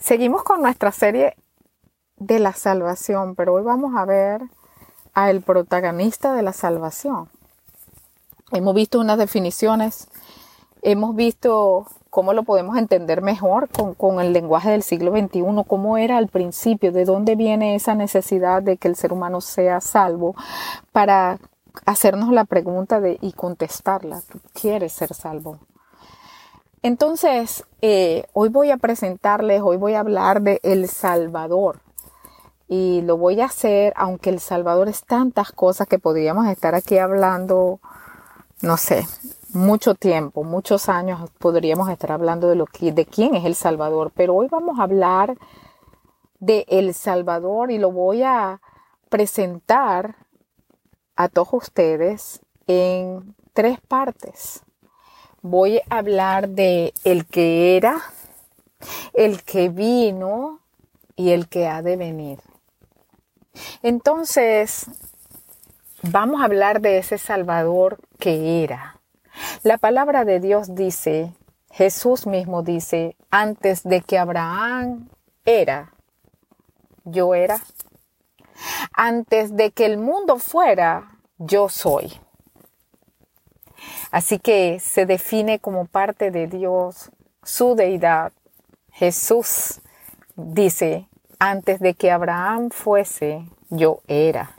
Seguimos con nuestra serie de la salvación, pero hoy vamos a ver al protagonista de la salvación. Hemos visto unas definiciones, hemos visto cómo lo podemos entender mejor con, con, el lenguaje del siglo XXI, cómo era al principio, de dónde viene esa necesidad de que el ser humano sea salvo, para hacernos la pregunta de, y contestarla. ¿Tú quieres ser salvo? Entonces, eh, hoy voy a presentarles, hoy voy a hablar de El Salvador. Y lo voy a hacer, aunque El Salvador es tantas cosas que podríamos estar aquí hablando, no sé, mucho tiempo, muchos años podríamos estar hablando de lo que, de quién es El Salvador. Pero hoy vamos a hablar de El Salvador y lo voy a presentar a todos ustedes en tres partes voy a hablar de el que era, el que vino y el que ha de venir. Entonces, vamos a hablar de ese Salvador que era. La palabra de Dios dice, Jesús mismo dice, antes de que Abraham era, yo era. Antes de que el mundo fuera, yo soy. Así que se define como parte de Dios su deidad. Jesús dice, antes de que Abraham fuese, yo era.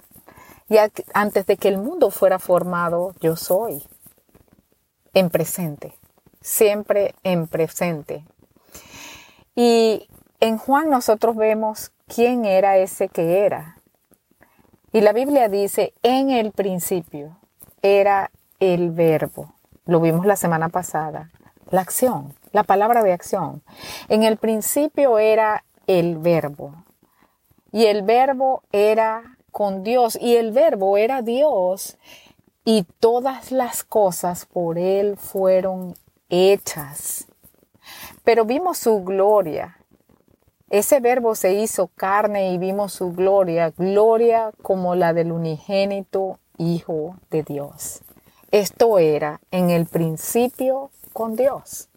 Y antes de que el mundo fuera formado, yo soy. En presente, siempre en presente. Y en Juan nosotros vemos quién era ese que era. Y la Biblia dice, en el principio era el verbo. Lo vimos la semana pasada. La acción, la palabra de acción. En el principio era el verbo. Y el verbo era con Dios. Y el verbo era Dios. Y todas las cosas por Él fueron hechas. Pero vimos su gloria. Ese verbo se hizo carne y vimos su gloria, gloria como la del unigénito Hijo de Dios. Esto era en el principio con Dios.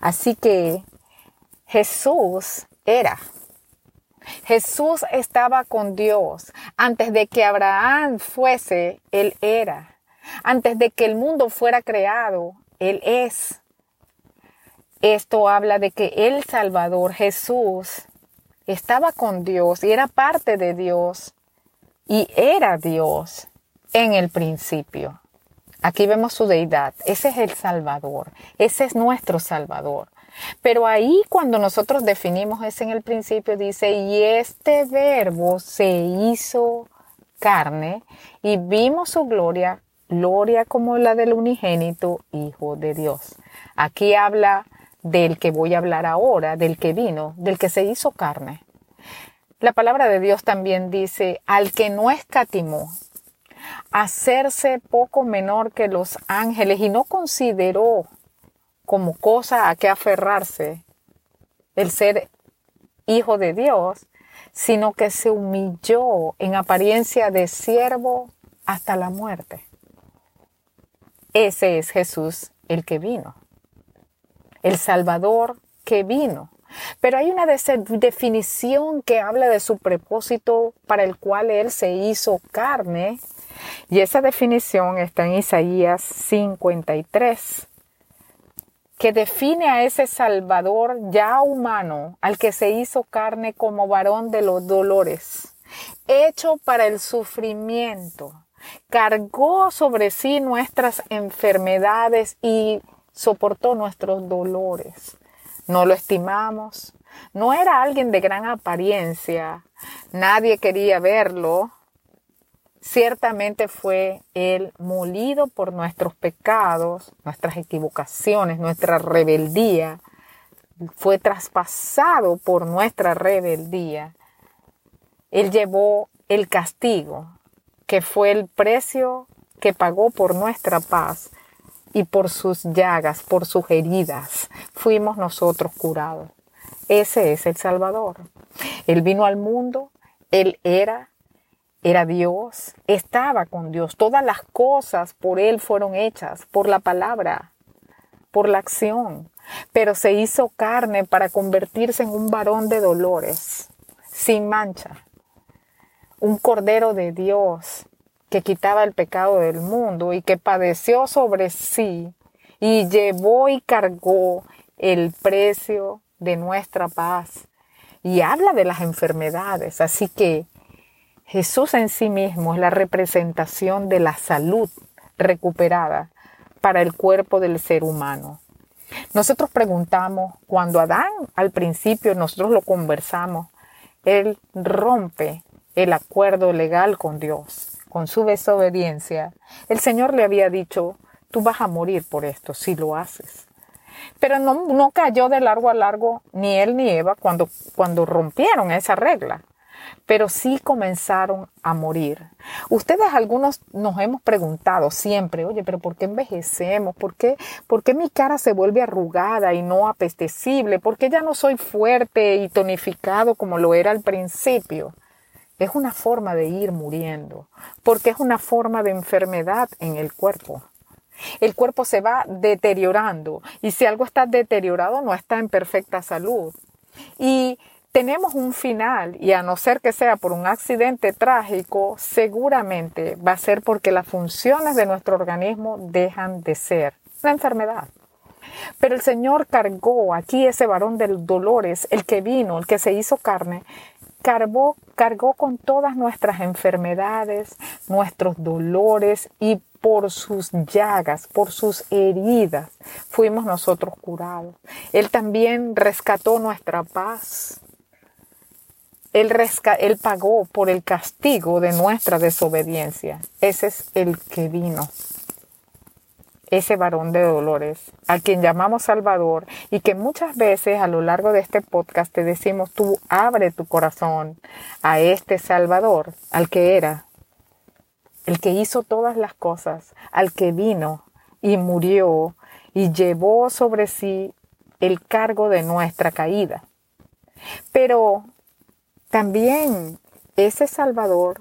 Así que Jesús era. Jesús estaba con Dios. Antes de que Abraham fuese, Él era. Antes de que el mundo fuera creado, Él es. Esto habla de que el Salvador, Jesús, estaba con Dios y era parte de Dios y era Dios en el principio. Aquí vemos su deidad. Ese es el Salvador. Ese es nuestro Salvador. Pero ahí cuando nosotros definimos ese en el principio dice, y este verbo se hizo carne y vimos su gloria, gloria como la del unigénito Hijo de Dios. Aquí habla del que voy a hablar ahora, del que vino, del que se hizo carne. La palabra de Dios también dice, al que no escatimó, hacerse poco menor que los ángeles y no consideró como cosa a que aferrarse el ser hijo de Dios, sino que se humilló en apariencia de siervo hasta la muerte. Ese es Jesús el que vino, el Salvador que vino. Pero hay una definición que habla de su propósito para el cual Él se hizo carne y esa definición está en Isaías 53, que define a ese Salvador ya humano, al que se hizo carne como varón de los dolores, hecho para el sufrimiento, cargó sobre sí nuestras enfermedades y soportó nuestros dolores. No lo estimamos, no era alguien de gran apariencia, nadie quería verlo, Ciertamente fue Él molido por nuestros pecados, nuestras equivocaciones, nuestra rebeldía. Fue traspasado por nuestra rebeldía. Él llevó el castigo, que fue el precio que pagó por nuestra paz y por sus llagas, por sus heridas, fuimos nosotros curados. Ese es el Salvador. Él vino al mundo, Él era, era Dios, estaba con Dios. Todas las cosas por Él fueron hechas, por la palabra, por la acción. pero se hizo carne para convertirse en un varón de dolores, sin mancha, un cordero de Dios que quitaba el pecado del mundo y que padeció sobre sí y llevó y cargó el precio de nuestra paz. Y habla de las enfermedades, así que Jesús en sí mismo es la representación de la salud recuperada para el cuerpo del ser humano. Nosotros preguntamos, cuando Adán al principio nosotros lo conversamos, él rompe el acuerdo legal con Dios, con su desobediencia. El Señor le había dicho, tú vas a morir por esto si lo haces. Pero no, no cayó de largo a largo ni él ni Eva cuando, cuando rompieron esa regla pero sí comenzaron a morir. Ustedes algunos nos hemos preguntado siempre, oye, pero ¿por qué envejecemos? ¿Por qué, ¿Por qué mi cara se vuelve arrugada y no apetecible? ¿Por qué ya no soy fuerte y tonificado como lo era al principio? Es una forma de ir muriendo, porque es una forma de enfermedad en el cuerpo. El cuerpo se va deteriorando y si algo está deteriorado no está en perfecta salud. Y tenemos un final y a no ser que sea por un accidente trágico, seguramente va a ser porque las funciones de nuestro organismo dejan de ser la enfermedad. Pero el Señor cargó aquí ese varón de dolores, el que vino, el que se hizo carne, cargó, cargó con todas nuestras enfermedades, nuestros dolores y por sus llagas, por sus heridas, fuimos nosotros curados. Él también rescató nuestra paz. Él, él pagó por el castigo de nuestra desobediencia. Ese es el que vino. Ese varón de dolores, a quien llamamos Salvador y que muchas veces a lo largo de este podcast te decimos, tú abre tu corazón a este Salvador, al que era, el que hizo todas las cosas, al que vino y murió y llevó sobre sí el cargo de nuestra caída. Pero también ese Salvador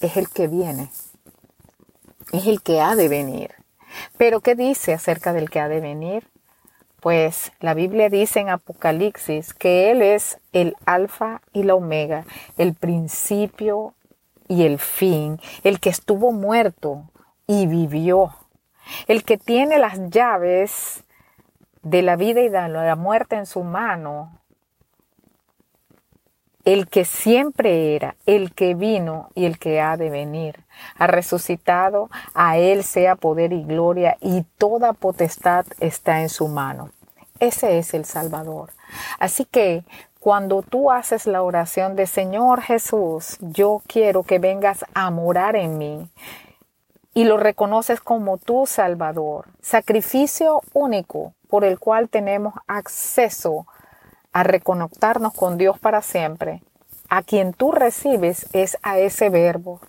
es el que viene, es el que ha de venir. Pero ¿qué dice acerca del que ha de venir? Pues la Biblia dice en Apocalipsis que Él es el alfa y la omega, el principio y el fin, el que estuvo muerto y vivió, el que tiene las llaves de la vida y de la muerte en su mano, el que siempre era, el que vino y el que ha de venir. Ha resucitado, a Él sea poder y gloria y toda potestad está en su mano. Ese es el Salvador. Así que cuando tú haces la oración de Señor Jesús, yo quiero que vengas a morar en mí y lo reconoces como tu Salvador, sacrificio único por el cual tenemos acceso a reconectarnos con Dios para siempre, a quien tú recibes es a ese verbo,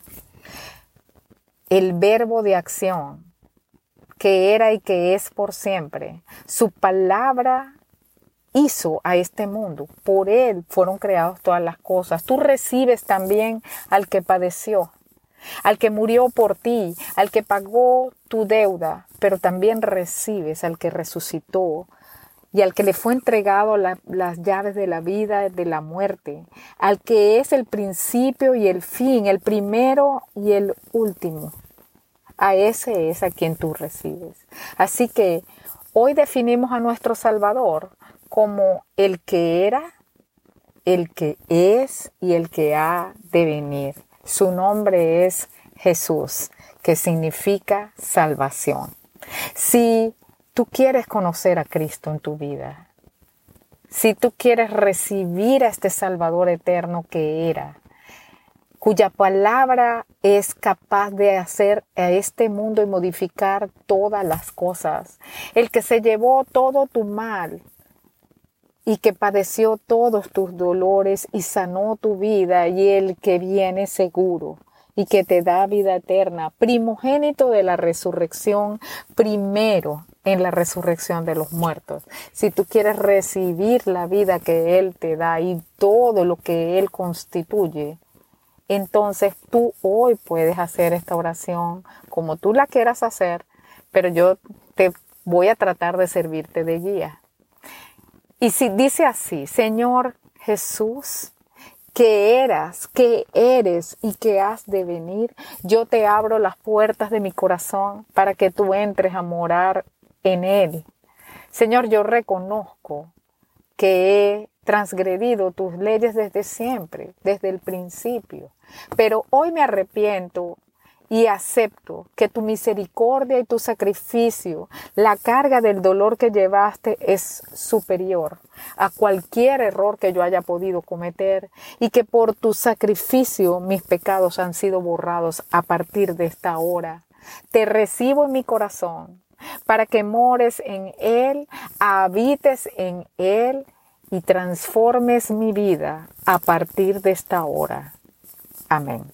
el verbo de acción, que era y que es por siempre. Su palabra hizo a este mundo. Por Él fueron creadas todas las cosas. Tú recibes también al que padeció, al que murió por ti, al que pagó tu deuda, pero también recibes al que resucitó, y al que le fue entregado las llaves de la vida, de la muerte, al que es el principio y el fin, el primero y el último. A ese es a quien tú recibes. Así que hoy definimos a nuestro Salvador como el que era, el que es y el que ha de venir. Su nombre es Jesús, que significa salvación. Si tú quieres conocer a Cristo en tu vida, si tú quieres recibir a este Salvador eterno que era, cuya palabra es capaz de hacer a este mundo y modificar todas las cosas, el que se llevó todo tu mal y que padeció todos tus dolores y sanó tu vida y el que viene seguro y que te da vida eterna, primogénito de la resurrección, primero en la resurrección de los muertos. Si tú quieres recibir la vida que Él te da y todo lo que Él constituye, entonces tú hoy puedes hacer esta oración como tú la quieras hacer, pero yo te voy a tratar de servirte de guía. Y si dice así, Señor Jesús, que eras, que eres y que has de venir, yo te abro las puertas de mi corazón para que tú entres a morar en él. Señor, yo reconozco que he transgredido tus leyes desde siempre, desde el principio, pero hoy me arrepiento y acepto que tu misericordia y tu sacrificio, la carga del dolor que llevaste es superior a cualquier error que yo haya podido cometer y que por tu sacrificio mis pecados han sido borrados a partir de esta hora. Te recibo en mi corazón para que mores en él, habites en él y transformes mi vida a partir de esta hora. Amén.